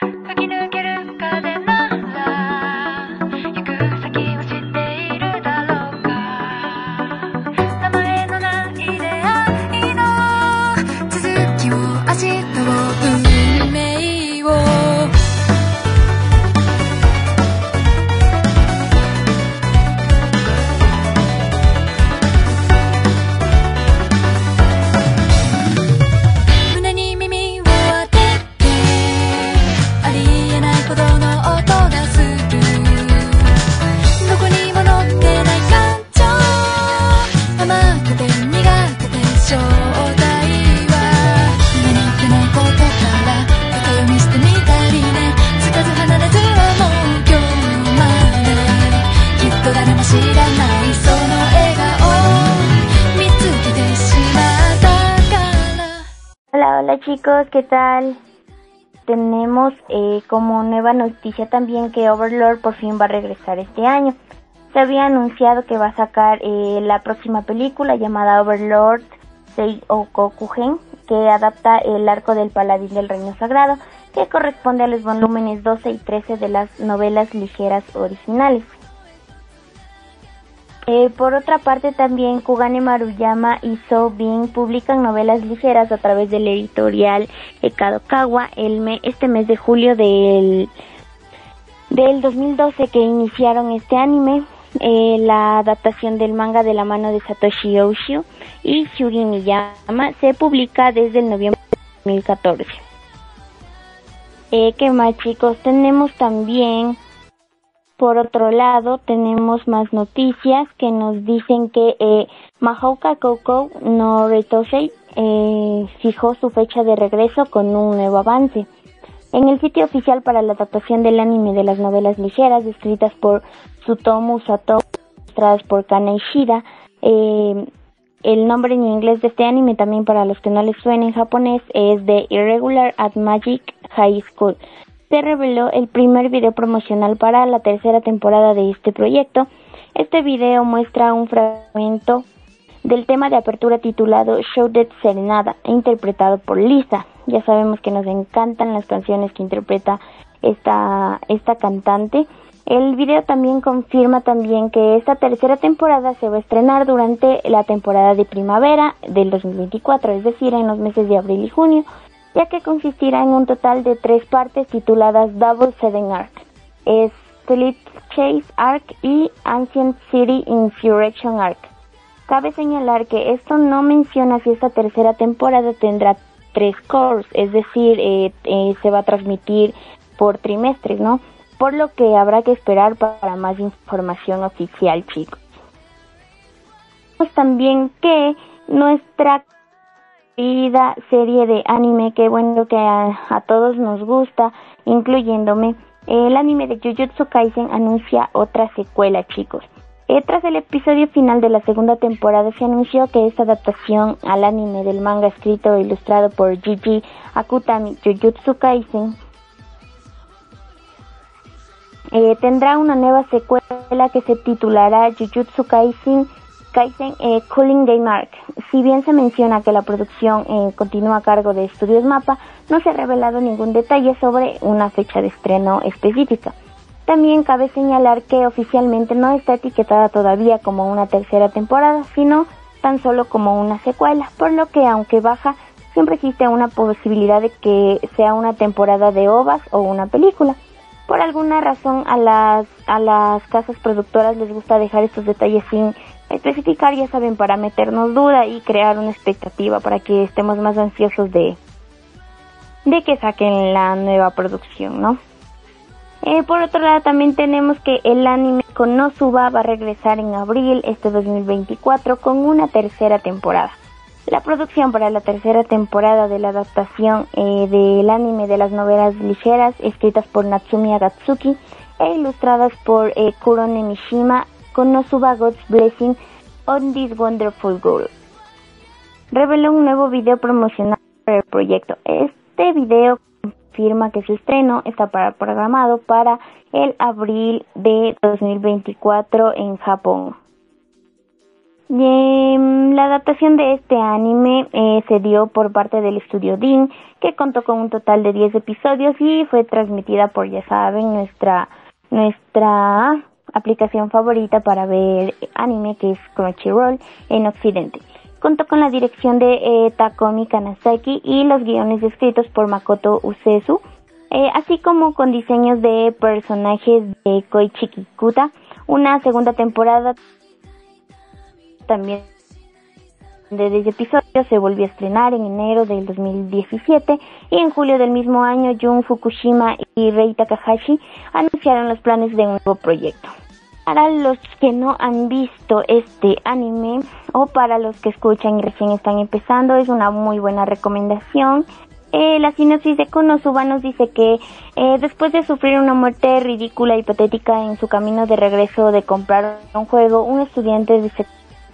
吹き抜ける風 ¿qué tal? Tenemos eh, como nueva noticia también que Overlord por fin va a regresar este año. Se había anunciado que va a sacar eh, la próxima película llamada Overlord Sei Okugen, que adapta el arco del paladín del reino sagrado, que corresponde a los volúmenes 12 y 13 de las novelas ligeras originales. Eh, por otra parte, también Kugane Maruyama y So Bin publican novelas ligeras a través del editorial Kadokawa el me- este mes de julio del, del 2012 que iniciaron este anime. eh, la adaptación del manga de la mano de Satoshi Yoshio y Shuri Miyama se publica desde el noviembre de 2014. Eh, ¿Qué más chicos? Tenemos también por otro lado, tenemos más noticias que nos dicen que eh, Mahouka Koukou no Retosei eh, fijó su fecha de regreso con un nuevo avance. En el sitio oficial para la adaptación del anime de las novelas ligeras escritas por Tsutomu Sato, ilustradas por Kana Ishida, eh, el nombre en inglés de este anime también para los que no les suene en japonés es The Irregular at Magic High School se reveló el primer video promocional para la tercera temporada de este proyecto. Este video muestra un fragmento del tema de apertura titulado Show That Serenada, interpretado por Lisa. Ya sabemos que nos encantan las canciones que interpreta esta, esta cantante. El video también confirma también que esta tercera temporada se va a estrenar durante la temporada de primavera del 2024, es decir, en los meses de abril y junio ya que consistirá en un total de tres partes tituladas Double Seven Arc, Split Chase Arc y Ancient City Insurrection Arc. Cabe señalar que esto no menciona si esta tercera temporada tendrá tres cores, es decir, eh, eh, se va a transmitir por trimestres, ¿no? Por lo que habrá que esperar para más información oficial, chicos. También que nuestra querida serie de anime que bueno que a, a, todos nos gusta, incluyéndome. El anime de Jujutsu Kaisen anuncia otra secuela, chicos. Eh, tras el episodio final de la segunda temporada se anunció que esta adaptación al anime del manga escrito e ilustrado por Gigi Akutami Jujutsu Kaisen eh, tendrá una nueva secuela que se titulará Jujutsu Kaisen Kaisen eh, Cooling Game Arc. Si bien se menciona que la producción eh, continúa a cargo de Estudios Mapa, no se ha revelado ningún detalle sobre una fecha de estreno específica. También cabe señalar que oficialmente no está etiquetada todavía como una tercera temporada, sino tan solo como una secuela, por lo que aunque baja, siempre existe una posibilidad de que sea una temporada de ovas o una película. Por alguna razón a las, a las casas productoras les gusta dejar estos detalles sin especificar, ya saben, para meternos duda y crear una expectativa para que estemos más ansiosos de, de que saquen la nueva producción, ¿no? Eh, por otro lado, también tenemos que el anime Konosuba va a regresar en abril este 2024 con una tercera temporada. La producción para la tercera temporada de la adaptación eh, del anime de las novelas ligeras escritas por Natsumi Agatsuki e ilustradas por eh, Kurone Konosuba God's Blessing on This Wonderful Girl. Reveló un nuevo video promocional para el proyecto. Este video confirma que su estreno está para, programado para el abril de 2024 en Japón. la adaptación de este anime eh, se dio por parte del estudio DIN, que contó con un total de 10 episodios y fue transmitida por, ya saben, nuestra, nuestra aplicación favorita para ver anime, que es Crunchyroll, en Occidente. Contó con la dirección de eh, Takomi Kanasaki y los guiones escritos por Makoto Usesu, eh, así como con diseños de personajes de Koichi Kikuta. Una segunda temporada también de 10 episodios se volvió a estrenar en enero del 2017 y en julio del mismo año Jun Fukushima y Rei Takahashi anunciaron los planes de un nuevo proyecto. Para los que no han visto este anime o para los que escuchan y recién están empezando, es una muy buena recomendación. Eh, la sinopsis de Konosuba nos dice que eh, después de sufrir una muerte ridícula y patética en su camino de regreso de comprar un juego, un estudiante de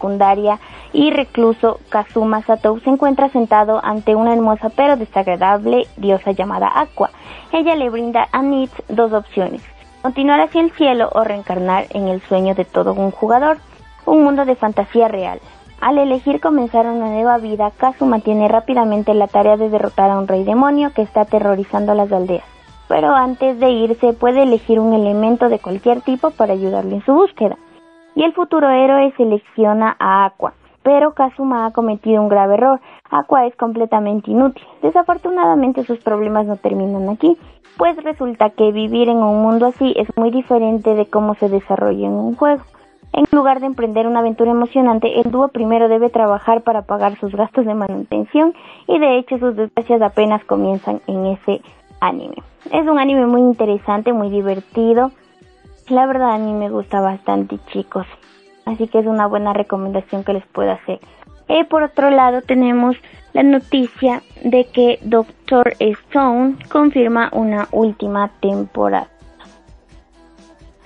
secundaria y recluso Kazuma Satou se encuentra sentado ante una hermosa pero desagradable diosa llamada Aqua. Ella le brinda a Nitz dos opciones continuar hacia el cielo o reencarnar en el sueño de todo un jugador, un mundo de fantasía real. Al elegir comenzar una nueva vida, Kazu mantiene rápidamente la tarea de derrotar a un rey demonio que está aterrorizando las aldeas. Pero antes de irse puede elegir un elemento de cualquier tipo para ayudarle en su búsqueda. Y el futuro héroe selecciona a Aqua, pero Kazuma ha cometido un grave error. Aqua es completamente inútil. Desafortunadamente sus problemas no terminan aquí, pues resulta que vivir en un mundo así es muy diferente de cómo se desarrolla en un juego. En lugar de emprender una aventura emocionante, el dúo primero debe trabajar para pagar sus gastos de manutención y de hecho sus desgracias apenas comienzan en ese anime. Es un anime muy interesante, muy divertido. La verdad a mí me gusta bastante chicos. Así que es una buena recomendación que les puedo hacer. Y por otro lado tenemos la noticia de que Doctor Stone confirma una última temporada.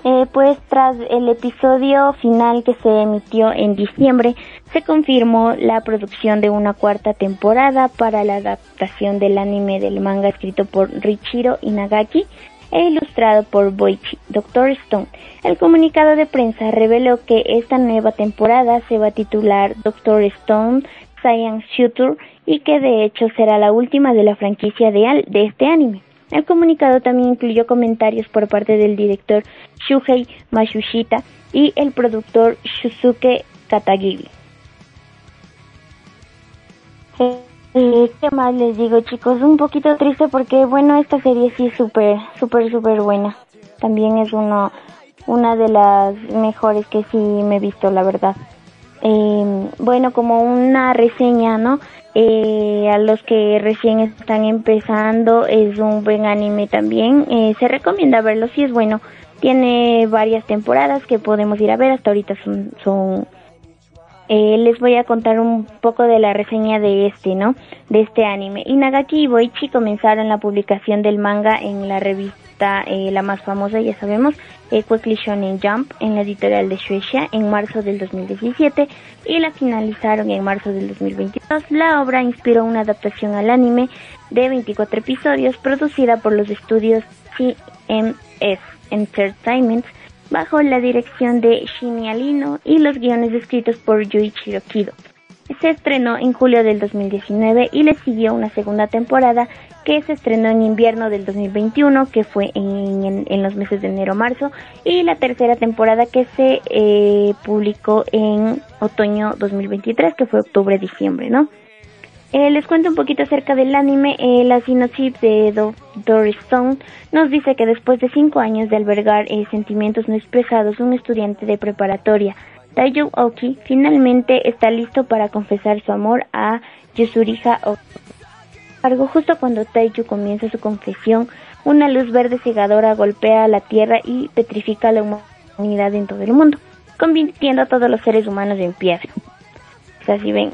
Eh, pues tras el episodio final que se emitió en diciembre, se confirmó la producción de una cuarta temporada para la adaptación del anime del manga escrito por Richiro Inagaki e ilustrado por Boichi, Doctor Stone. El comunicado de prensa reveló que esta nueva temporada se va a titular Doctor Stone Science Future y que de hecho será la última de la franquicia de, de este anime. El comunicado también incluyó comentarios por parte del director Shuhei Mashushita y el productor Shusuke Katagiri. Eh, ¿Qué más les digo, chicos? Un poquito triste porque, bueno, esta serie sí es súper, súper, súper buena. También es uno, una de las mejores que sí me he visto, la verdad. Eh, bueno, como una reseña, ¿no? Eh, a los que recién están empezando, es un buen anime también. Eh, se recomienda verlo, sí es bueno. Tiene varias temporadas que podemos ir a ver, hasta ahorita son, son eh, les voy a contar un poco de la reseña de este, ¿no? De este anime. Inagaki y Boichi comenzaron la publicación del manga en la revista, eh, la más famosa, ya sabemos, eh, Quickly Shonen Jump, en la editorial de Shueisha, en marzo del 2017 y la finalizaron en marzo del 2022. La obra inspiró una adaptación al anime de 24 episodios producida por los estudios CMS Entertainment bajo la dirección de Shinji Alino y los guiones escritos por Yuichiro Kido. Se estrenó en julio del 2019 y le siguió una segunda temporada que se estrenó en invierno del 2021, que fue en, los meses de enero-marzo, y la tercera temporada que se eh, publicó en otoño 2023, que fue octubre-diciembre, ¿no? Eh, les cuento un poquito acerca del anime. Eh, la sinopsis de Doctor Stone nos dice que después de cinco años de albergar eh, sentimientos no expresados, un estudiante de preparatoria, Taiyu Oki, finalmente está listo para confesar su amor a Yusuriha Oki. Algo justo cuando Taiyu comienza su confesión, una luz verde cegadora golpea la tierra y petrifica la humanidad en todo el mundo, convirtiendo a todos los seres humanos en piedra. O sea, si ven,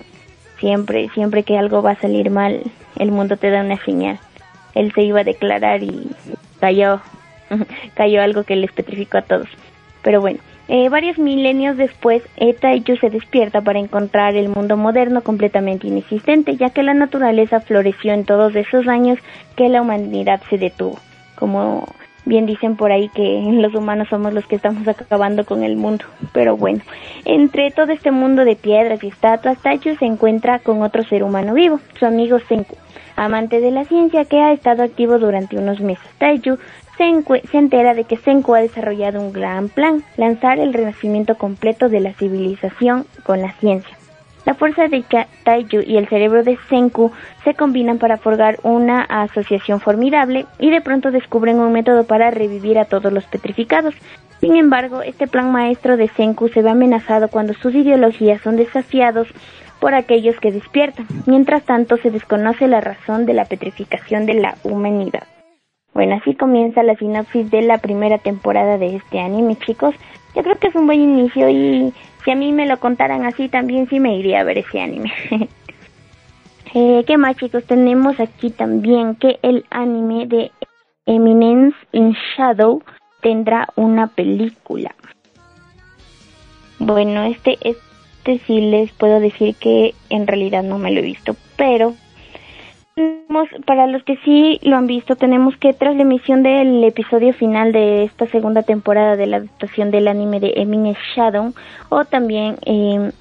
Siempre, siempre que algo va a salir mal, el mundo te da una señal. Él se iba a declarar y cayó, cayó algo que les petrificó a todos. Pero bueno, eh, varios milenios después, Etaiyu se despierta para encontrar el mundo moderno completamente inexistente, ya que la naturaleza floreció en todos esos años que la humanidad se detuvo. Como Bien dicen por ahí que los humanos somos los que estamos acabando con el mundo. Pero bueno, entre todo este mundo de piedras y estatuas, Taichu se encuentra con otro ser humano vivo, su amigo Senku, amante de la ciencia que ha estado activo durante unos meses. Taichu se, se entera de que Senku ha desarrollado un gran plan, lanzar el renacimiento completo de la civilización con la ciencia. La fuerza de Taiju y el cerebro de Senku se combinan para formar una asociación formidable y de pronto descubren un método para revivir a todos los petrificados. Sin embargo, este plan maestro de Senku se ve amenazado cuando sus ideologías son desafiados por aquellos que despiertan. Mientras tanto, se desconoce la razón de la petrificación de la humanidad. Bueno, así comienza la sinopsis de la primera temporada de este anime, chicos. Yo creo que es un buen inicio y si a mí me lo contaran así, también sí me iría a ver ese anime. eh, ¿Qué más, chicos? Tenemos aquí también que el anime de Eminence in Shadow tendrá una película. Bueno, este, este sí les puedo decir que en realidad no me lo he visto, pero para los que sí lo han visto, tenemos que tras la emisión del episodio final de esta segunda temporada de la adaptación del anime de Eminence Shadow, o también eh,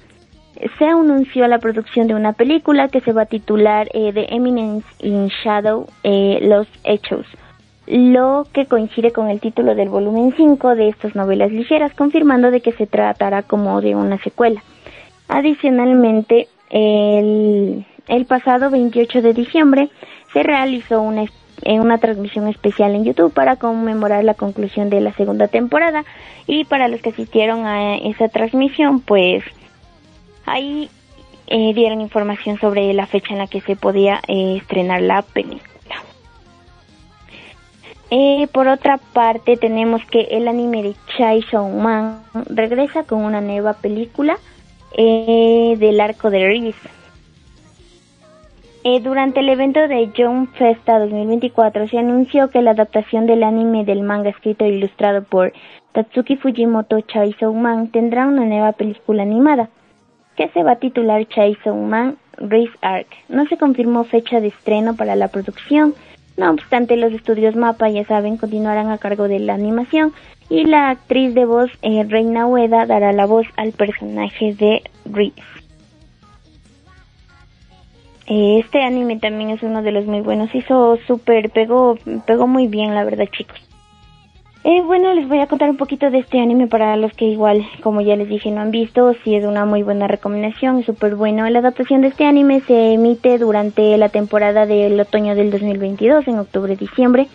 se anunció la producción de una película que se va a titular eh, The Eminence in Shadow, eh, Los Hechos, lo que coincide con el título del volumen 5 de estas novelas ligeras, confirmando de que se tratará como de una secuela. Adicionalmente, el el pasado 28 de diciembre se realizó una, eh, una transmisión especial en YouTube para conmemorar la conclusión de la segunda temporada y para los que asistieron a esa transmisión pues ahí eh, dieron información sobre la fecha en la que se podía eh, estrenar la película. por otra parte tenemos que el anime de Chai Man regresa con una nueva película del arco de Riz eh, durante el evento de Jump Festa 2024 se anunció que la adaptación del anime del manga escrito e ilustrado por Tatsuki Fujimoto Chainsaw Man tendrá una nueva película animada que se va a titular Chainsaw Man Race Arc. No se confirmó fecha de estreno para la producción, no obstante los estudios MAPA ya saben continuarán a cargo de la animación y la actriz de voz eh, Reina Ueda dará la voz al personaje de Reese. Eh, este anime también es uno de los muy buenos. Hizo súper, pegó, pegó muy bien, la verdad, chicos. Eh, bueno, les voy a contar un poquito de este anime para los que igual, como ya les dije, no han visto. Si es una muy buena recomendación, es súper bueno. La adaptación de este anime se emite durante la temporada del otoño del 2022, en octubre-diciembre,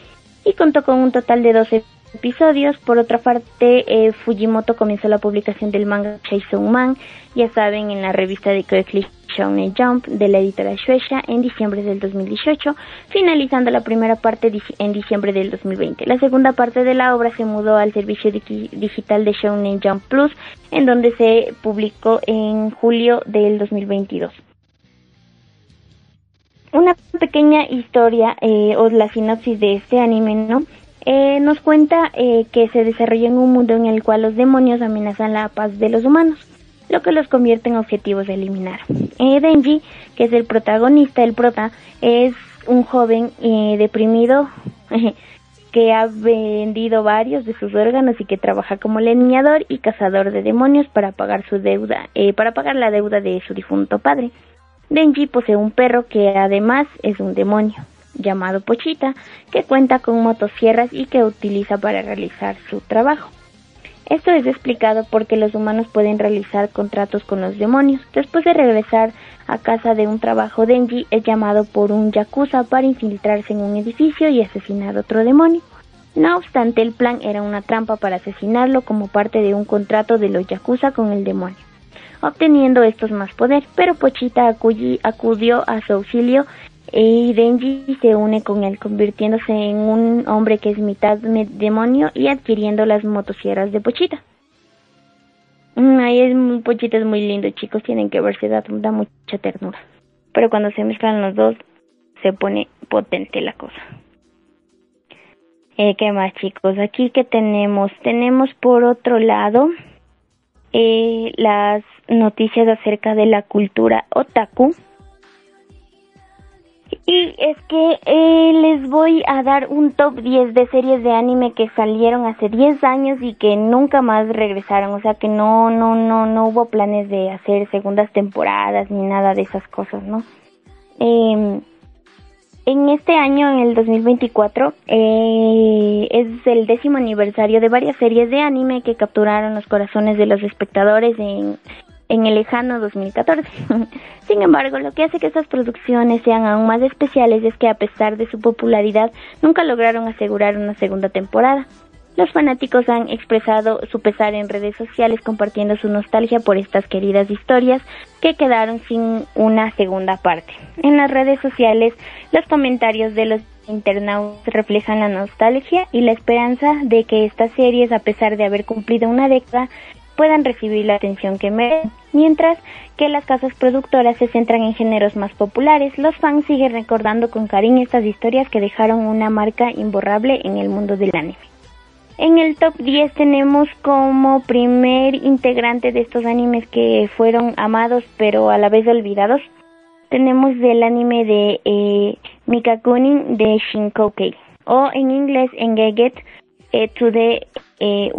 y contó con un total de 12 episodios. Por otra parte, eh, Fujimoto comenzó la publicación del manga Chainsaw Man, ya saben, en la revista de Click Shonen Jump de la editora Shueisha en diciembre del 2018, finalizando la primera parte en diciembre del 2020. La segunda parte de la obra se mudó al servicio digital de Shonen Jump Plus, en donde se publicó en julio del 2022 una pequeña historia eh, o la sinopsis de este anime. Eh, nos cuenta eh, que se desarrolla en un mundo en el cual los demonios amenazan la paz de los humanos, lo que los convierte en objetivos de eliminar. Eh, Denji, que es el protagonista, el prota, es un joven deprimido que ha vendido varios de sus órganos y que trabaja como leñador y cazador de demonios para pagar su deuda, para pagar la deuda de su difunto padre. Denji posee un perro que además es un demonio llamado Pochita, que cuenta con motosierras y que utiliza para realizar su trabajo. Esto es explicado porque los humanos pueden realizar contratos con los demonios. Después de regresar a casa de un trabajo, Denji es llamado por un yakuza para infiltrarse en un edificio y asesinar otro demonio. No obstante, el plan era una trampa para asesinarlo como parte de un contrato de los yakuza con el demonio, obteniendo estos más poder, pero Pochita acudió a su auxilio y Denji se une con él, convirtiéndose en un hombre que es mitad demonio y adquiriendo las motosierras de Pochita. Mm, ahí es Pochita es muy lindo, chicos, tienen que verse, da, da mucha ternura. Pero cuando se mezclan los dos, se pone potente la cosa. Eh, ¿Qué más, chicos? Aquí que tenemos, tenemos por otro lado eh, las noticias acerca de la cultura otaku Y es que eh, les voy a dar un top 10 de series de anime que salieron hace 10 años y que nunca más regresaron, o sea que no no no no hubo planes de hacer segundas temporadas ni nada de esas cosas, ¿no? Eh, en este año, en el 2024, eh, es el décimo aniversario de varias series de anime que capturaron los corazones de los espectadores en, en el lejano 2014. Sin embargo, lo que hace que estas producciones sean aún más especiales es que a pesar de su popularidad, nunca lograron asegurar una segunda temporada. Los fanáticos han expresado su pesar en redes sociales compartiendo su nostalgia por estas queridas historias que quedaron sin una segunda parte. En las redes sociales, los comentarios de los internautas reflejan la nostalgia y la esperanza de que estas series, a pesar de haber cumplido una década, puedan recibir la atención que merecen. Mientras que las casas productoras se centran en géneros más populares, los fans siguen recordando con cariño estas historias que dejaron una marca imborrable en el mundo del anime. En el top 10 tenemos como primer integrante de estos animes que fueron amados pero a la vez olvidados. Tenemos del anime de eh, Mikakunin de Shinkoukei o en inglés Engeget eh, to the eh,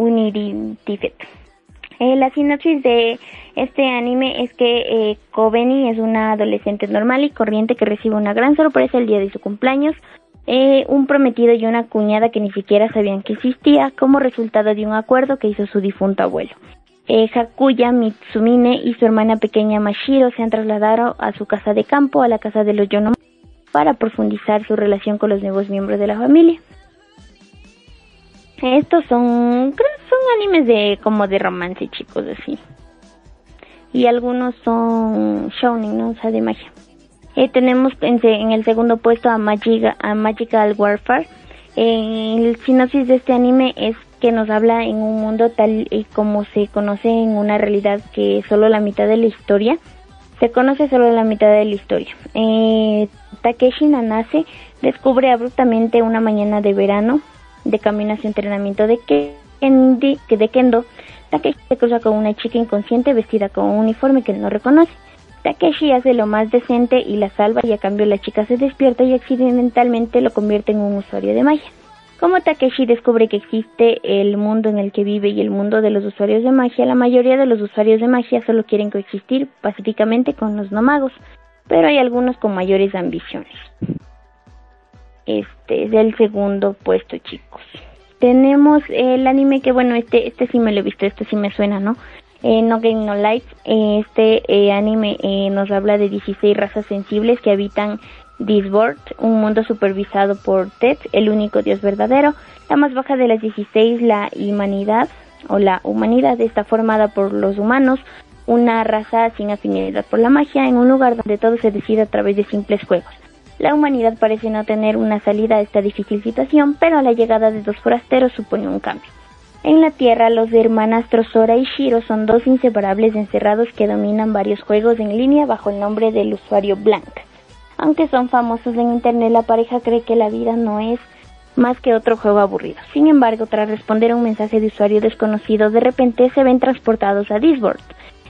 eh, la sinopsis de este anime es que eh, Kobeni es una adolescente normal y corriente que recibe una gran sorpresa el día de su cumpleaños eh, un prometido y una cuñada que ni siquiera sabían que existía como resultado de un acuerdo que hizo su difunto abuelo. Eh, Hakuya Mitsumine y su hermana pequeña Mashiro se han trasladado a su casa de campo, a la casa de los Yonomori, para profundizar su relación con los nuevos miembros de la familia. Estos son, creo, son animes de como de romance, chicos, así. Y algunos son shounen, ¿no? O sea, de magia. Eh, tenemos en, el segundo puesto a, Magical Warfare. el sinopsis de este anime es que nos habla en un mundo tal y como se conoce en una realidad que solo la mitad de la historia se conoce solo la mitad de la historia. Eh, Takeshi Nanase descubre abruptamente una mañana de verano de camino a su entrenamiento de, de Kendo. Takeshi se cruza con una chica inconsciente vestida con un uniforme que no reconoce. Takeshi hace lo más decente y la salva y a cambio la chica se despierta y accidentalmente lo convierte en un usuario de magia. Como Takeshi descubre que existe el mundo en el que vive y el mundo de los usuarios de magia, la mayoría de los usuarios de magia solo quieren coexistir pacíficamente con los no magos, pero hay algunos con mayores ambiciones. Este es el segundo puesto, chicos. Tenemos el anime que, bueno, este, este sí me lo he visto, este sí me suena, ¿no? Eh, no Game No. Eh, este eh, anime nos habla de 16 razas sensibles que habitan Disboard, un mundo supervisado por Ted, el único dios verdadero. La más baja de las 16, la humanidad, o la humanidad, está formada por los humanos, una raza sin afinidad por la magia, en un lugar donde todo se decide a través de simples juegos. La humanidad parece no tener una salida a esta difícil situación, pero la llegada de dos forasteros supone un cambio. En la Tierra, los hermanastros Sora y Shiro son dos inseparables encerrados que dominan varios juegos en línea bajo el nombre del usuario Blank. Aunque son famosos en Internet, la pareja cree que la vida no es más que otro juego aburrido. Sin embargo, tras responder a un mensaje de usuario desconocido, de repente se ven transportados a Disboard.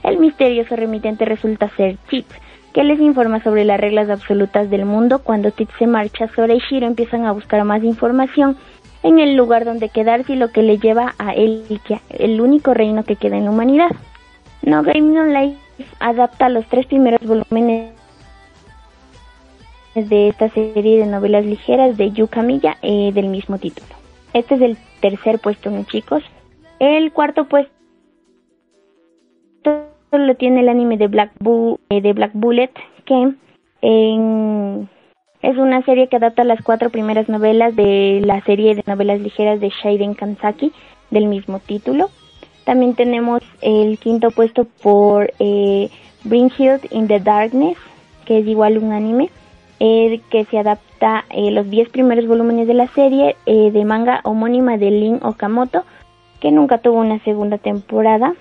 El misterioso remitente resulta ser Chip, que les informa sobre las reglas absolutas del mundo. Cuando Tip se marcha, Sora y Shiro empiezan a buscar más información en el lugar donde quedarse y lo que le lleva a él, el único reino que queda en la humanidad. No Game No Life adapta los tres primeros volúmenes de esta serie de novelas ligeras de Yuka Milla eh, del mismo título. Este es el tercer puesto, ¿no, chicos? El cuarto puesto lo tiene el anime de Black, eh, de Black Bullet, que en es una serie que adapta las cuatro primeras novelas de la serie de novelas ligeras de Shaiden Kansaki del mismo título. También tenemos el quinto puesto por eh, Bring in the Darkness, que es igual un anime, eh, que se adapta eh, los diez primeros volúmenes de la serie eh, de manga homónima de Lin Okamoto, que nunca tuvo una segunda temporada.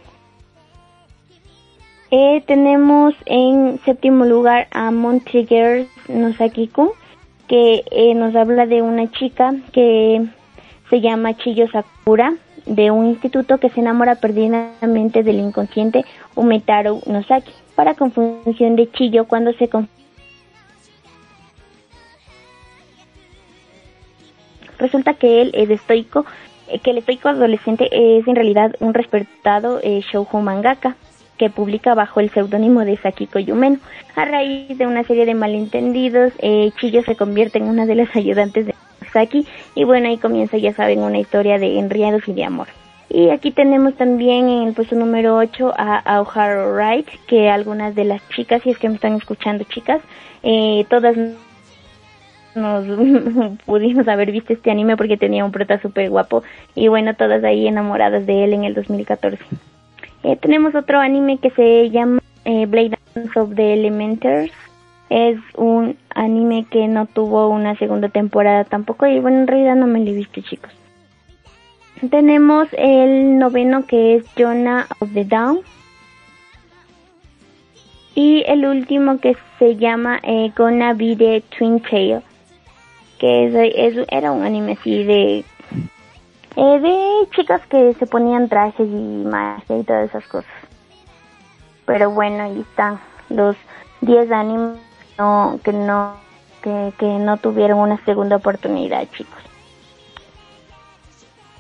Eh, tenemos en séptimo lugar a Montrigger Nosaki-kun, que eh, nos habla de una chica que se llama Chiyo Sakura, de un instituto que se enamora perdidamente del inconsciente Umetaro Nosaki. Para confusión de Chiyo, cuando se Resulta que él es estoico, eh, que el estoico adolescente es en realidad un respetado eh, shoujo mangaka que publica bajo el seudónimo de Sakiko Yumeno. A raíz de una serie de malentendidos, eh, Chiyo se convierte en una de las ayudantes de Saki y bueno, ahí comienza, ya saben, una historia de enriados y de amor. Y aquí tenemos también en el puesto número 8 a Aoharu Wright, que algunas de las chicas, si es que me están escuchando chicas, eh, todas nos pudimos haber visto este anime porque tenía un prota súper guapo y bueno, todas ahí enamoradas de él en el 2014. Eh, tenemos otro anime que se llama eh, Blade Dance of the Elementers. Es un anime que no tuvo una segunda temporada tampoco y bueno, en realidad no me lo he visto chicos. Tenemos el noveno que es Jonah of the Down. Y el último que se llama eh, Gonna Be the Twin Tail. Que es, es, era un anime así de eh, de chicas que se ponían trajes y magia y todas esas cosas. Pero bueno, ahí están los 10 animes no, que no que, que no tuvieron una segunda oportunidad, chicos.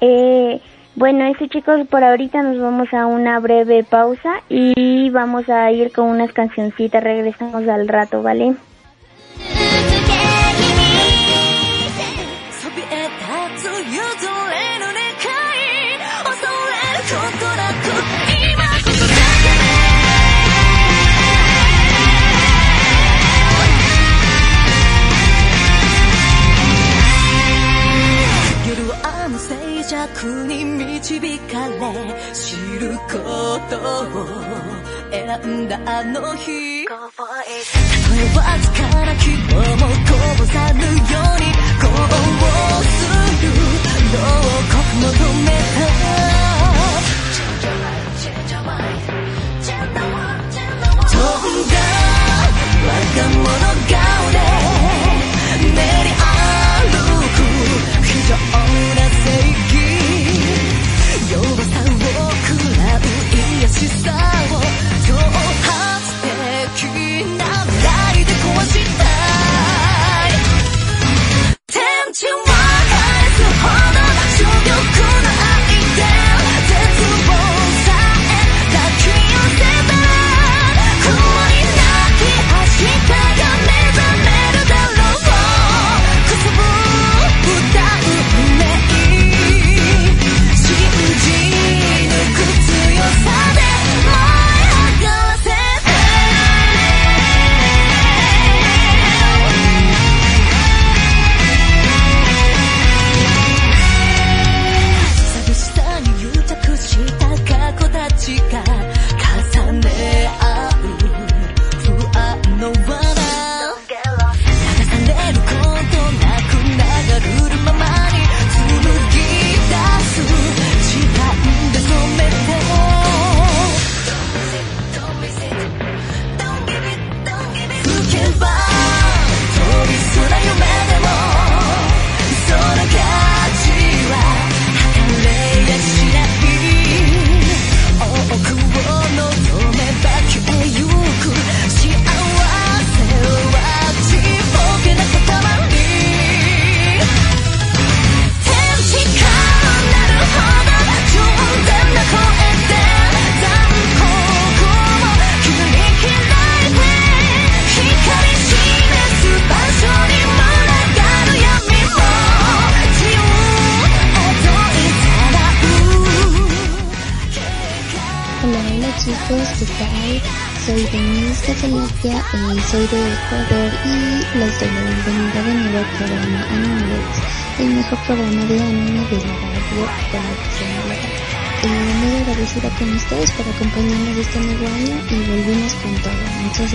Eh, bueno, eso chicos, por ahorita nos vamos a una breve pausa y vamos a ir con unas cancioncitas, regresamos al rato, ¿vale? 選んだあの日。たとえわずかな希望もこぼさぬように呼応する。牢獄求めた。she's sighed.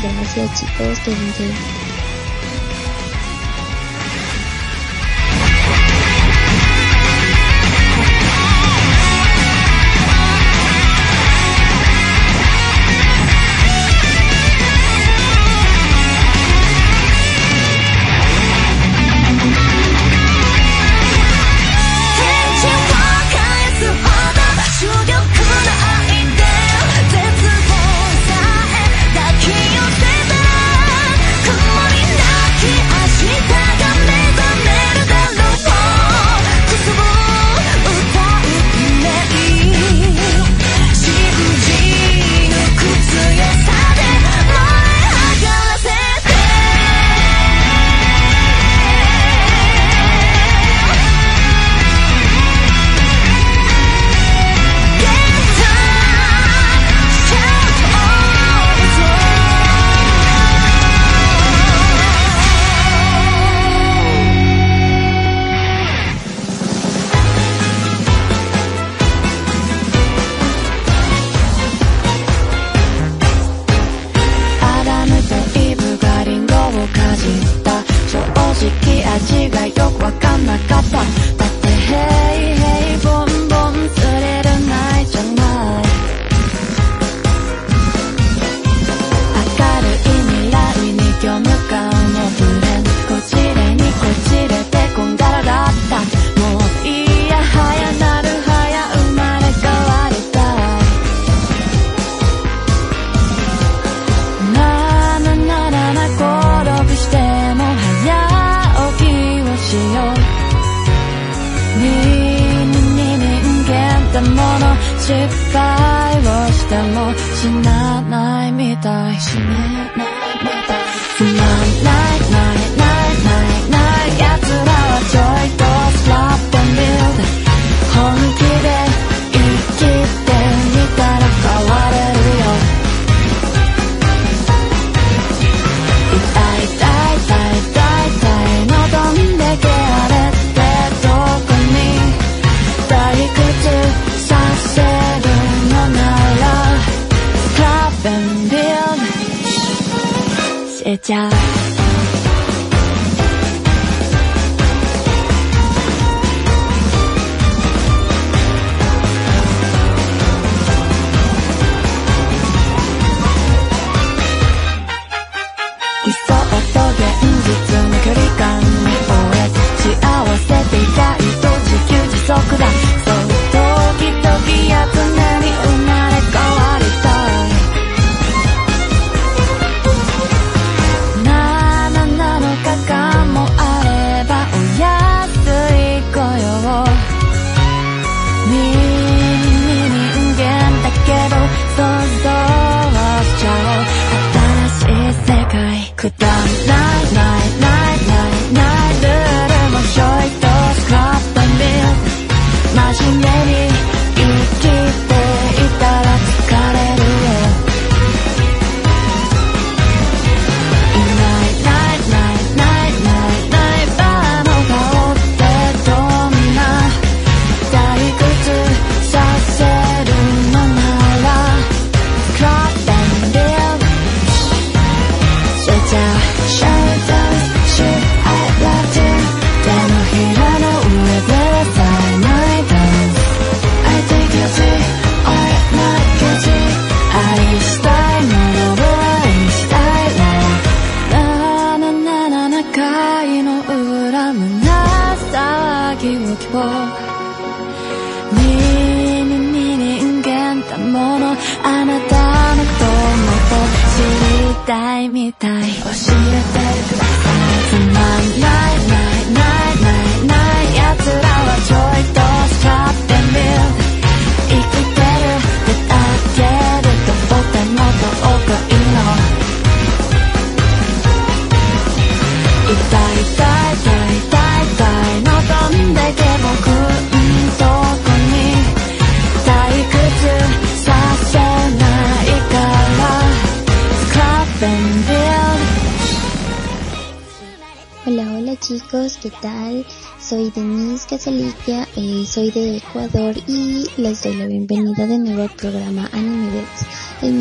Gracias chicos, que の失敗をしても死なないみたい。死ねないみたい。つまんない。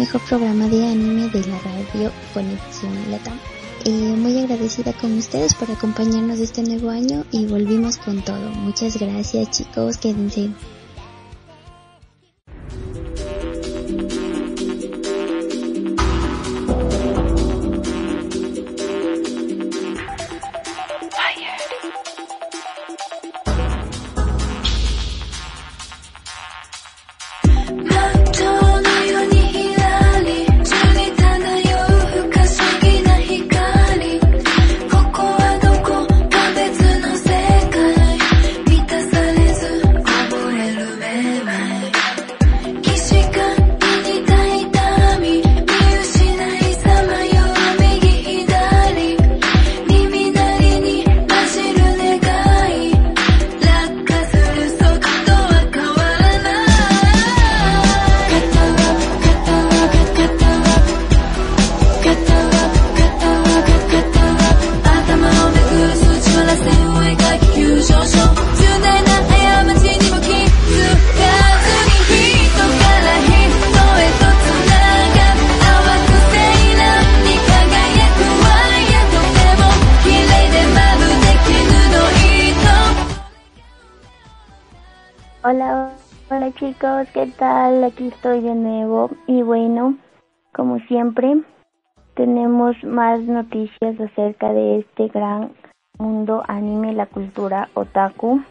mejor programa de anime de la radio Conexión Latam. Eh, muy agradecida con ustedes por acompañarnos este nuevo año y volvimos con todo. Muchas gracias chicos, quédense. tenemos más noticias acerca de este gran mundo anime, la cultura otaku.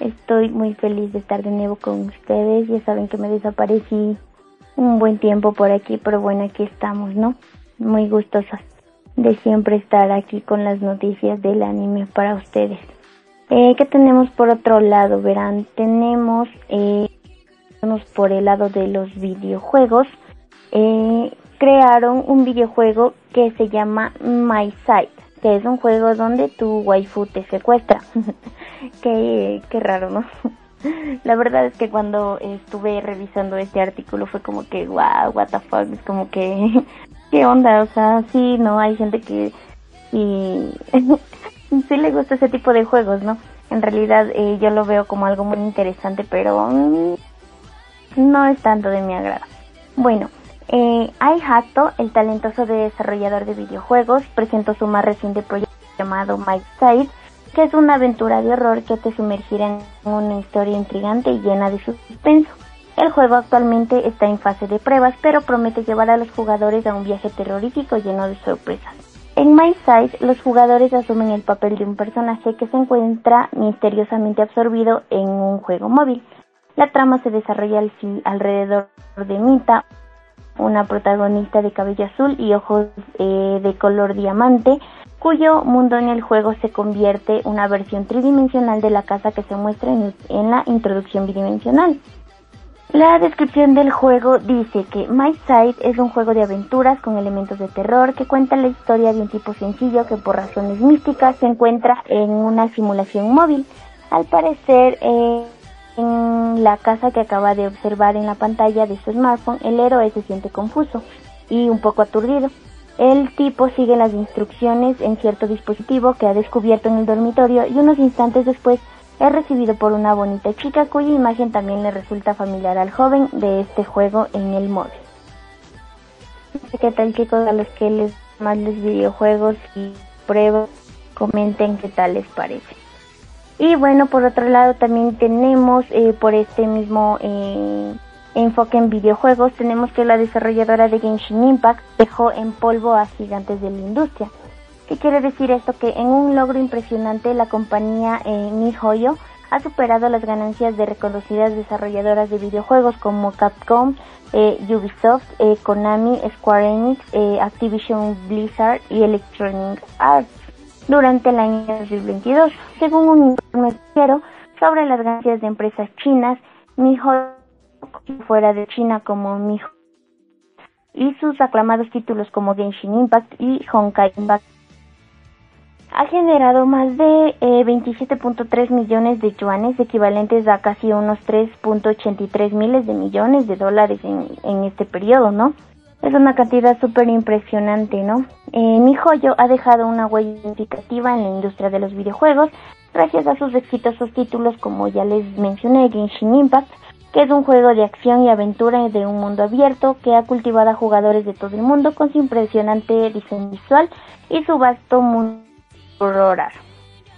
Estoy muy feliz de estar de nuevo con ustedes. Ya saben que me desaparecí un buen tiempo por aquí, pero bueno, aquí estamos, ¿no? Muy gustosas de siempre estar aquí con las noticias del anime para ustedes. Eh, ¿Qué tenemos por otro lado? Verán, tenemos, eh, por el lado de los videojuegos. Eh, crearon un videojuego que se llama My Site, que es un juego donde tu waifu te secuestra. qué, qué raro, ¿no? La verdad es que cuando estuve revisando este artículo fue como que, wow, what the fuck, es como que, ¿qué onda? O sea, sí, no, hay gente que sí, sí le gusta ese tipo de juegos, ¿no? En realidad eh, yo lo veo como algo muy interesante, pero mm, no es tanto de mi agrado. Bueno, eh, Ai Hato, el talentoso desarrollador de videojuegos, presentó su más reciente proyecto llamado My Side, que es una aventura de horror que te sumergirá en una historia intrigante y llena de suspenso. El juego actualmente está en fase de pruebas, pero promete llevar a los jugadores a un viaje terrorífico lleno de sorpresas. En My Side, los jugadores asumen el papel de un personaje que se encuentra misteriosamente absorbido en un juego móvil. La trama se desarrolla alrededor de Mita, una protagonista de cabello azul y ojos eh, de color diamante, cuyo mundo en el juego se convierte en una versión tridimensional de la casa que se muestra en, la introducción bidimensional. La descripción del juego dice que My Side es un juego de aventuras con elementos de terror que cuenta la historia de un tipo sencillo que por razones místicas se encuentra en una simulación móvil. Al parecer, eh, en la casa que acaba de observar en la pantalla de su smartphone, el héroe se siente confuso y un poco aturdido. El tipo sigue las instrucciones en cierto dispositivo que ha descubierto en el dormitorio y unos instantes después es recibido por una bonita chica cuya imagen también le resulta familiar al joven de este juego en el móvil. ¿Qué tal chicos a los que les más los videojuegos y pruebas? Comenten qué tal les parece. Y bueno, por otro lado también tenemos eh, por este mismo eh, enfoque en videojuegos, tenemos que la desarrolladora de Genshin Impact dejó en polvo a gigantes de la industria. ¿Qué quiere decir esto? Que en un logro impresionante la compañía eh, MiHoYo ha superado las ganancias de reconocidas desarrolladoras de videojuegos como Capcom, eh, Ubisoft, Konami, Square Enix, Activision Blizzard y Electronic Arts durante el año 2022, según un informe sobre las ganancias de empresas chinas. MiHoYo fuera de China como Miho y sus aclamados títulos como Genshin Impact y Honkai Impact ha generado más de 27.3 eh, millones de yuanes, equivalentes a casi unos 3.83 miles de millones de dólares en, en este periodo, ¿no? Es una cantidad súper impresionante, ¿no? Eh, mi joyo ha dejado una huella significativa en la industria de los videojuegos gracias a sus exitosos títulos como ya les mencioné, Genshin Impact, que es un juego de acción y aventura de un mundo abierto que ha cultivado a jugadores de todo el mundo con su impresionante diseño visual y su vasto mundo rural.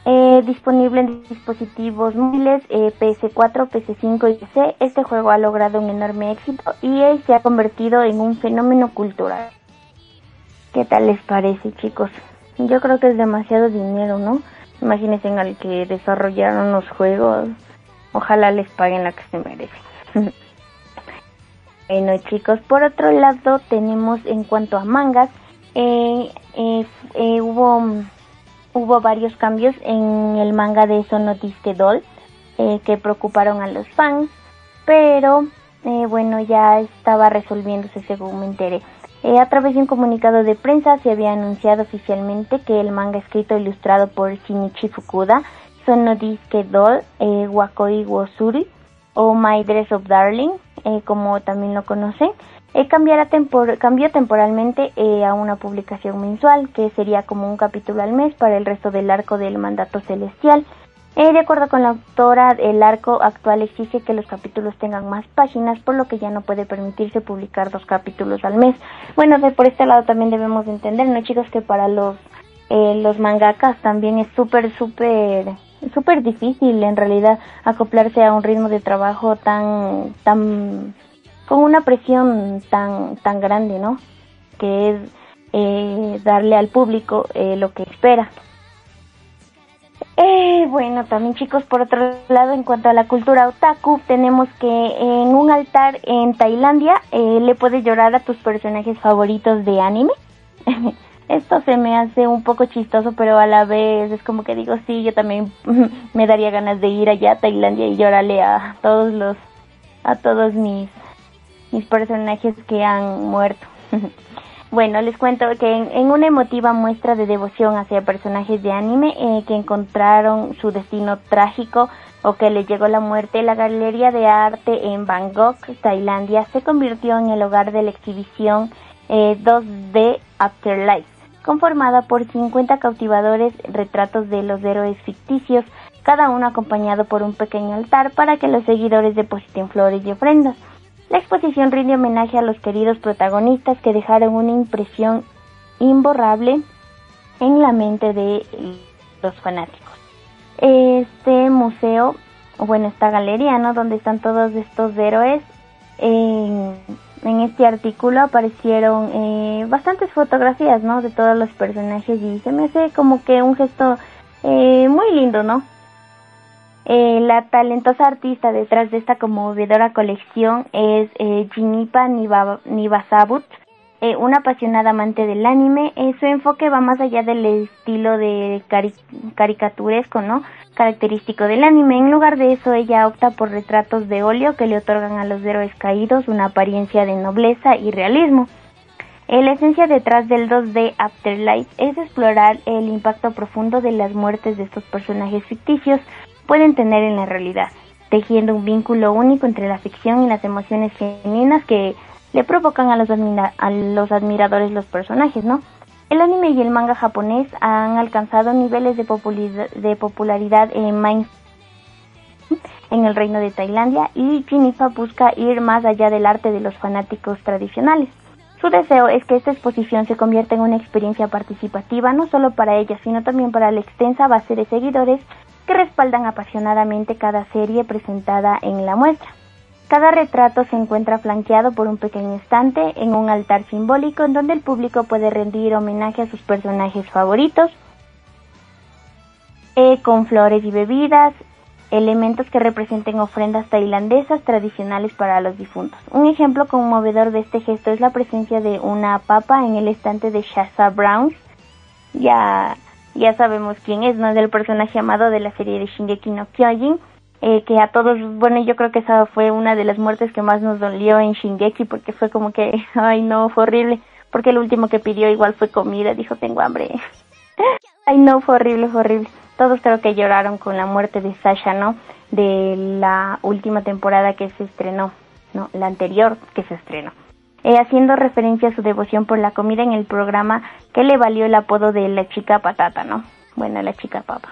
Eh, disponible en dispositivos móviles eh, PS4, PS5 y PC, este juego ha logrado un enorme éxito y se ha convertido en un fenómeno cultural. ¿Qué tal les parece, chicos? Yo creo que es demasiado dinero, ¿no? Imagínense en el que desarrollaron los juegos. Ojalá les paguen la que se merecen. bueno chicos, por otro lado tenemos en cuanto a mangas, eh, eh, hubo, hubo varios cambios en el manga de Sonodiste Doll que preocuparon a los fans, pero bueno, ya estaba resolviéndose según me enteré. a través de un comunicado de prensa se había anunciado oficialmente que el manga escrito e ilustrado por Shinichi Fukuda, Sonodiste Doll, Wakoi Wosuri, o My Dress of Darling, eh, como también lo conocen, eh, tempor cambió temporalmente eh, a una publicación mensual, que sería como un capítulo al mes para el resto del arco del mandato celestial. Eh, de acuerdo con la autora, el arco actual exige que los capítulos tengan más páginas, por lo que ya no puede permitirse publicar dos capítulos al mes. Bueno, de, por este lado también debemos entender, ¿no, chicos? Que para los, los mangakas también es súper, súper súper difícil en realidad acoplarse a un ritmo de trabajo tan tan con una presión tan tan grande no que es eh, darle al público eh, lo que espera. Eh, bueno también chicos por otro lado en cuanto a la cultura otaku tenemos que en un altar en Tailandia eh, le puedes llorar a tus personajes favoritos de anime. Esto se me hace un poco chistoso, pero a la vez es como que digo, sí, yo también me daría ganas de ir allá a Tailandia y llorarle a todos los a todos mis, mis personajes que han muerto. bueno, les cuento que en, una emotiva muestra de devoción hacia personajes de anime eh, que encontraron su destino trágico o que les llegó la muerte, la Galería de Arte en Bangkok, Tailandia, se convirtió en el hogar de la exhibición 2D eh, Afterlife, conformada por 50 cautivadores retratos de los héroes ficticios, cada uno acompañado por un pequeño altar para que los seguidores depositen flores y ofrendas. La exposición rinde homenaje a los queridos protagonistas que dejaron una impresión imborrable en la mente de los fanáticos. Este museo, bueno, esta galería, ¿no? Donde están todos estos héroes, en, este artículo aparecieron eh, bastantes fotografías, ¿no? De todos los personajes y se me hace como que un gesto eh, muy lindo, ¿no? Eh, la talentosa artista detrás de esta conmovedora colección es eh, Jinipa Nibasabut, eh, una apasionada amante del anime. Eh, su enfoque va más allá del estilo de caricaturesco, ¿no? Característico del anime. En lugar de eso, ella opta por retratos de óleo que le otorgan a los héroes caídos una apariencia de nobleza y realismo. la esencia detrás del 2D Afterlife es explorar el impacto profundo de las muertes de estos personajes ficticios pueden tener en la realidad, tejiendo un vínculo único entre la ficción y las emociones genuinas que le provocan a los, a los admiradores los personajes, ¿no? El anime y el manga japonés han alcanzado niveles de, de popularidad en en el reino de Tailandia y Jinifa busca ir más allá del arte de los fanáticos tradicionales. Su deseo es que esta exposición se convierta en una experiencia participativa no solo para ella, sino también para la extensa base de seguidores que respaldan apasionadamente cada serie presentada en la muestra. Cada retrato se encuentra flanqueado por un pequeño estante en un altar simbólico en donde el público puede rendir homenaje a sus personajes favoritos, eh, con flores y bebidas, elementos que representen ofrendas tailandesas tradicionales para los difuntos. Un ejemplo conmovedor de este gesto es la presencia de una papa en el estante de Shasa Browns, ya ya sabemos quién es, ¿no? Del personaje amado de la serie de Shingeki no Kyojin, eh, que a todos, bueno, yo creo que esa fue una de las muertes que más nos dolió en Shingeki, porque fue como que, ay no, fue horrible, porque el último que pidió igual fue comida, dijo, tengo hambre. ay no, fue horrible, fue horrible. Todos creo que lloraron con la muerte de Sasha, ¿no? De la última temporada que se estrenó, ¿no? La anterior que se estrenó. Eh, haciendo referencia a su devoción por la comida en el programa que le valió el apodo de la chica patata, ¿no? Bueno, la chica papa.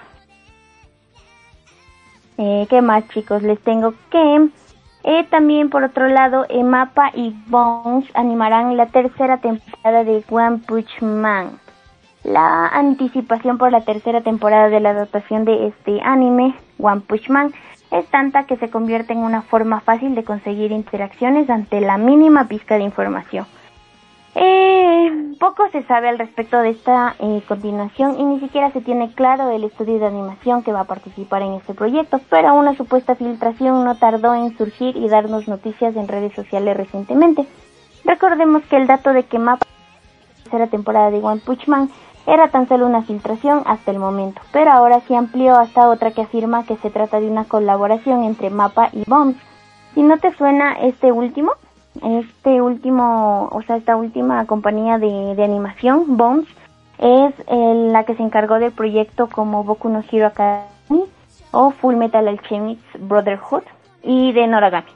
Eh, ¿Qué más chicos? Les tengo que... Eh, también por otro lado, Mapa y Bones animarán la tercera temporada de One Punch Man. La anticipación por la tercera temporada de la adaptación de este anime, One Punch Man, es tanta que se convierte en una forma fácil de conseguir interacciones ante la mínima pizca de información. Eh, poco se sabe al respecto de esta eh, continuación y ni siquiera se tiene claro el estudio de animación que va a participar en este proyecto, pero una supuesta filtración no tardó en surgir y darnos noticias en redes sociales recientemente. Recordemos que el dato de que Mapa la tercera temporada de One Punch Man era tan solo una filtración hasta el momento, pero ahora se amplió hasta otra que afirma que se trata de una colaboración entre Mapa y Bones. Si no te suena este último, este último, o sea, esta última compañía de, animación, Bones, es la que se encargó del proyecto como Boku no Hero Academy o Full Metal Alchemist Brotherhood y de Noragami.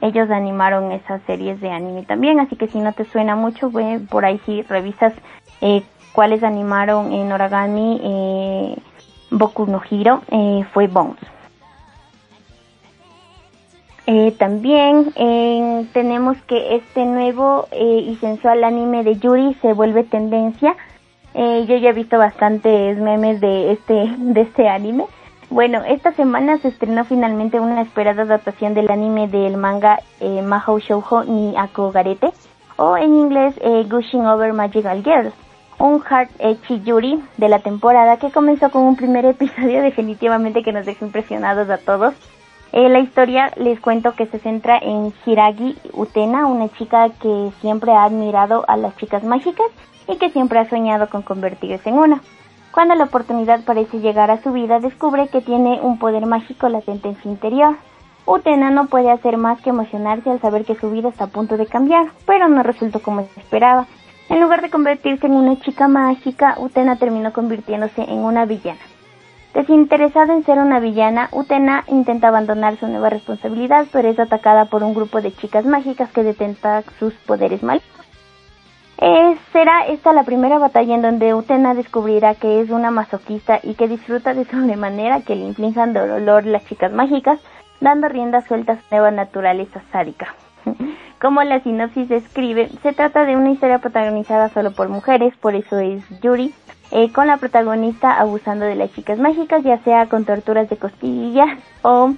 Ellos animaron esas series de anime también, así que si no te suena mucho, por ahí si revisas eh, cuáles animaron en Origami eh, Boku no Hiro eh, fue Bones. Eh, también tenemos que este nuevo y sensual anime de Yuri se vuelve tendencia. yo ya he visto bastantes memes de este, de este anime. Bueno, esta semana se estrenó finalmente una esperada adaptación del anime del manga Mahou Shoujo ni Akogarete o en inglés Gushing Over Magical Girls un Hard Echi Yuri de la temporada que comenzó con un primer episodio definitivamente que nos dejó impresionados a todos. Eh, la historia les cuento que se centra en Hiragi Utena, una chica que siempre ha admirado a las chicas mágicas y que siempre ha soñado con convertirse en una. Cuando la oportunidad parece llegar a su vida, descubre que tiene un poder mágico latente en su interior. Utena no puede hacer más que emocionarse al saber que su vida está a punto de cambiar, pero no resultó como esperaba. En lugar de convertirse en una chica mágica, Utena terminó convirtiéndose en una villana. Desinteresada en ser una villana, Utena intenta abandonar su nueva responsabilidad, pero es atacada por un grupo de chicas mágicas que detentan sus poderes malignos. Eh, será esta la primera batalla en donde Utena descubrirá que es una masoquista y que disfruta de sobremanera que le inflijan dolor las chicas mágicas, dando rienda suelta a su nueva naturaleza sádica. Como la sinopsis describe, se trata de una historia protagonizada solo por mujeres, por eso es Yuri, eh, con la protagonista abusando de las chicas mágicas, ya sea con torturas de costillas o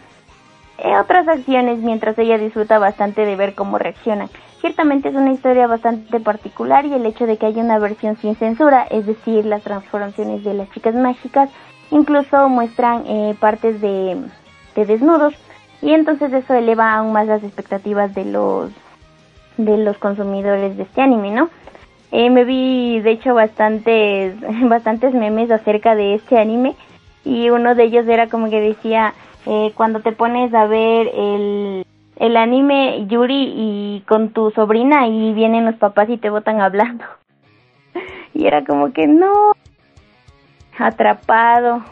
eh, otras acciones, mientras ella disfruta bastante de ver cómo reaccionan. Ciertamente es una historia bastante particular y el hecho de que haya una versión sin censura, es decir, las transformaciones de las chicas mágicas, incluso muestran eh, partes de, de desnudos y entonces eso eleva aún más las expectativas de los de los consumidores de este anime, ¿no? Eh, me vi, de hecho, bastantes, bastantes memes acerca de este anime y uno de ellos era como que decía, eh, cuando te pones a ver el, el anime Yuri y con tu sobrina y vienen los papás y te botan hablando. y era como que no, atrapado.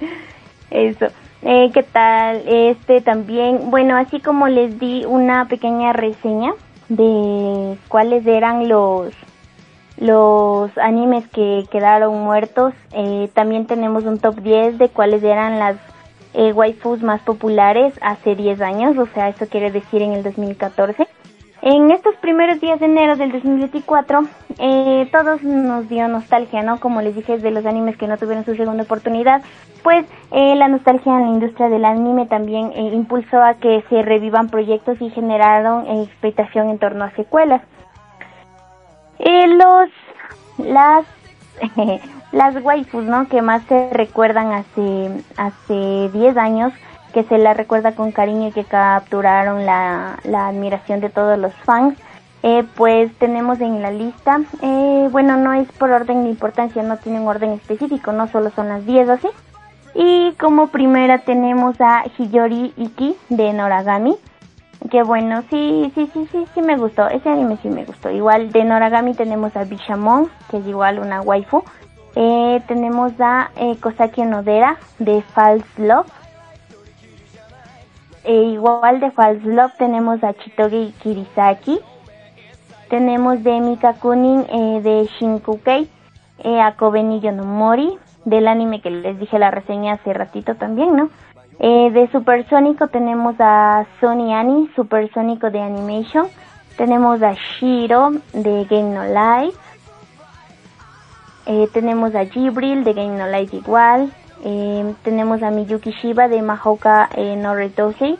Eso. Eh, ¿Qué tal? Este también, bueno, así como les di una pequeña reseña de cuáles eran los los animes que quedaron muertos, eh, también tenemos un top 10 de cuáles eran las eh, waifus más populares hace 10 años, o sea, eso quiere decir en el 2014. En estos primeros días de enero del 2024, eh, todos nos dio nostalgia, ¿no? Como les dije, de los animes que no tuvieron su segunda oportunidad, pues eh, la nostalgia en la industria del anime también eh, impulsó a que se revivan proyectos y generaron expectación en torno a secuelas. Eh, los, las, las waifus, ¿no? Que más se recuerdan hace, hace 10 años, que se la recuerda con cariño y que capturaron la, admiración de todos los fans. Eh, pues tenemos en la lista, eh, bueno, no es por orden de importancia, no tiene un orden específico, no solo son las 10 así. Y como primera tenemos a Hiyori Iki de Noragami, que bueno, sí, sí, sí, sí, sí me gustó, ese anime sí me gustó. Igual de Noragami tenemos a Bishamon, que es igual una waifu. Eh, tenemos a eh, Kosaki Nodera de False Love e igual de False Love tenemos a Chitoge Kirisaki. Tenemos de Mika Kunin eh, de Shinkukei, eh, a Kobeni Yonomori, del anime que les dije la reseña hace ratito también, ¿no? Eh, de Supersónico tenemos a Sony Annie, Supersónico de Animation. Tenemos a Shiro de Game No Life. Eh, tenemos a Jibril de Game No Life igual. Eh, tenemos a Miyuki Shiba de Mahoka eh, no Retosei.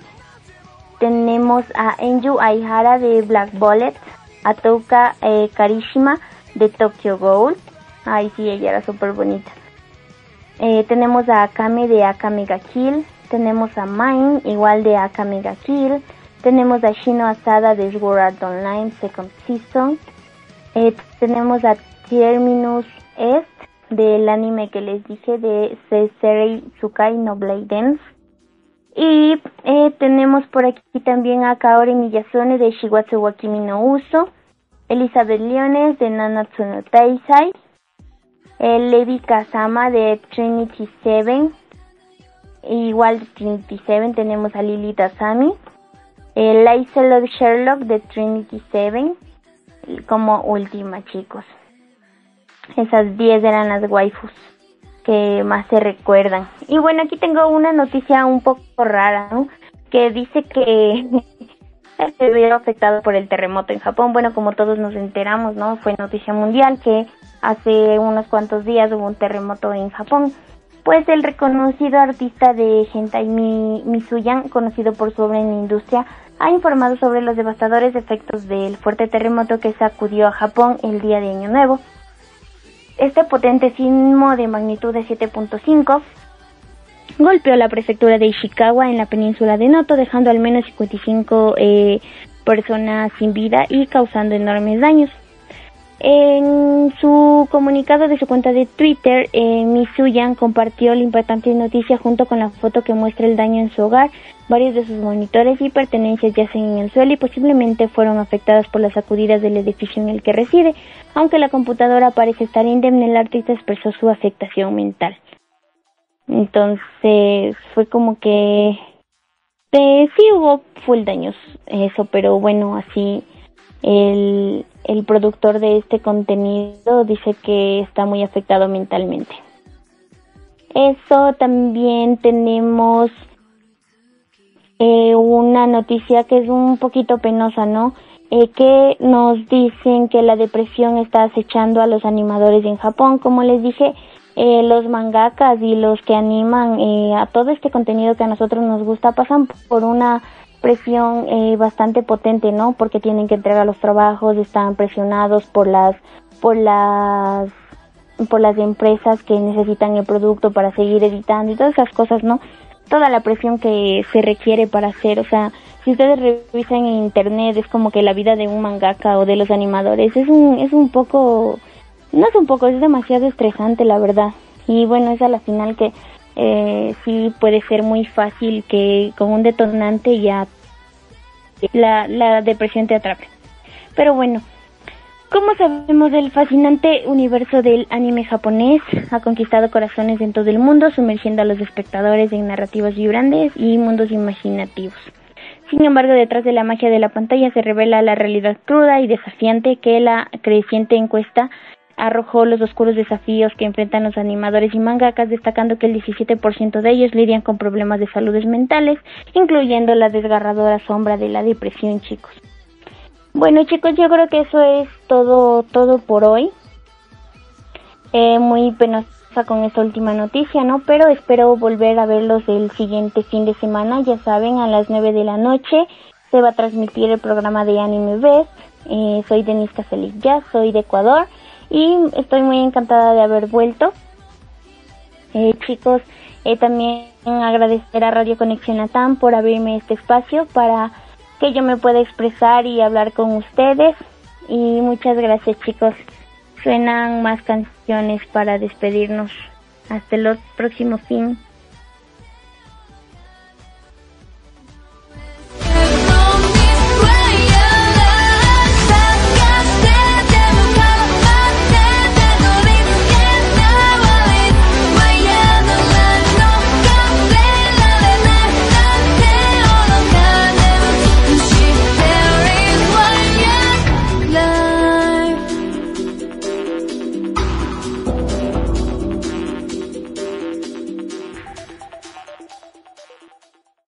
Tenemos a Enju Aihara de Black Bullet. A Touka eh, Karishima de Tokyo Ghoul. Ay, sí, ella era súper bonita. Eh, tenemos a Akame de Akame ga Kill. Tenemos a Mine, igual de Akame ga Kill. Tenemos a Shino Asada de Sword Art Online Second Season. Eh, tenemos a Terminus Est del anime que les dije de Seserei Tsukai no Blade Dance. Y eh, tenemos por aquí también a Kaori Miyazone de Shiwatsu wa Kimi no Uso, Elizabeth Leones de Nanatsu no Taisai, el Levi Kazama de Trinity Seven, igual de Trinity Seven tenemos a Lilith Asami, el Liesel of Sherlock de Trinity Seven, como última chicos. Esas 10 eran las waifus que más se recuerdan. Y bueno, aquí tengo una noticia un poco rara, ¿no? Que dice que se vio afectado por el terremoto en Japón. Bueno, como todos nos enteramos, ¿no? Fue noticia mundial que hace unos cuantos días hubo un terremoto en Japón. Pues el reconocido artista de Hentai Mi Misuyan, conocido por su obra en la industria, ha informado sobre los devastadores efectos del fuerte terremoto que sacudió a Japón el día de Año Nuevo. Este potente sismo de magnitud de 7.5 golpeó la prefectura de Ishikawa en la península de Noto, dejando al menos 55 eh, personas sin vida y causando enormes daños. En su comunicado de su cuenta de Twitter, eh, Misuyan compartió la impactante noticia junto con la foto que muestra el daño en su hogar. Varios de sus monitores y pertenencias yacen en el suelo y posiblemente fueron afectadas por las sacudidas del edificio en el que reside. Aunque la computadora parece estar indemne, el artista expresó su afectación mental. Entonces fue como que eh, sí hubo full daños, eso, pero bueno, así el, el productor de este contenido dice que está muy afectado mentalmente. Eso también tenemos eh, una noticia que es un poquito penosa, ¿no? Eh, que nos dicen que la depresión está acechando a los animadores en Japón. Como les dije, eh, los mangakas y los que animan eh, a todo este contenido que a nosotros nos gusta pasan por una presión eh, bastante potente, ¿no? Porque tienen que entregar los trabajos, están presionados por las por las por las empresas que necesitan el producto para seguir editando y todas esas cosas, ¿no? Toda la presión que se requiere para hacer, o sea, si ustedes revisan en internet es como que la vida de un mangaka o de los animadores es un es un poco no es un poco, es demasiado estresante, la verdad. Y bueno, es a la final que eh, sí puede ser muy fácil que con un detonante ya la, la depresión te atrape. Pero bueno, como sabemos del fascinante universo del anime japonés, ha conquistado corazones en todo el mundo, sumergiendo a los espectadores en narrativas vibrantes y mundos imaginativos. Sin embargo, detrás de la magia de la pantalla se revela la realidad cruda y desafiante que la creciente encuesta arrojó los oscuros desafíos que enfrentan los animadores y mangakas, destacando que el 17% de ellos lidian con problemas de salud mentales, incluyendo la desgarradora sombra de la depresión, chicos. Bueno, chicos, yo creo que eso es todo todo por hoy. Eh, muy penosa con esta última noticia, ¿no? Pero espero volver a verlos el siguiente fin de semana. Ya saben, a las 9 de la noche se va a transmitir el programa de Anime Best. Eh, soy Denise Caselich, ya soy de Ecuador y estoy muy encantada de haber vuelto. Eh, chicos, eh, también agradecer a Radio Conexión Latam por abrirme este espacio para que yo me pueda expresar y hablar con ustedes. Y muchas gracias chicos. Suenan más canciones para despedirnos. Hasta el próximo fin.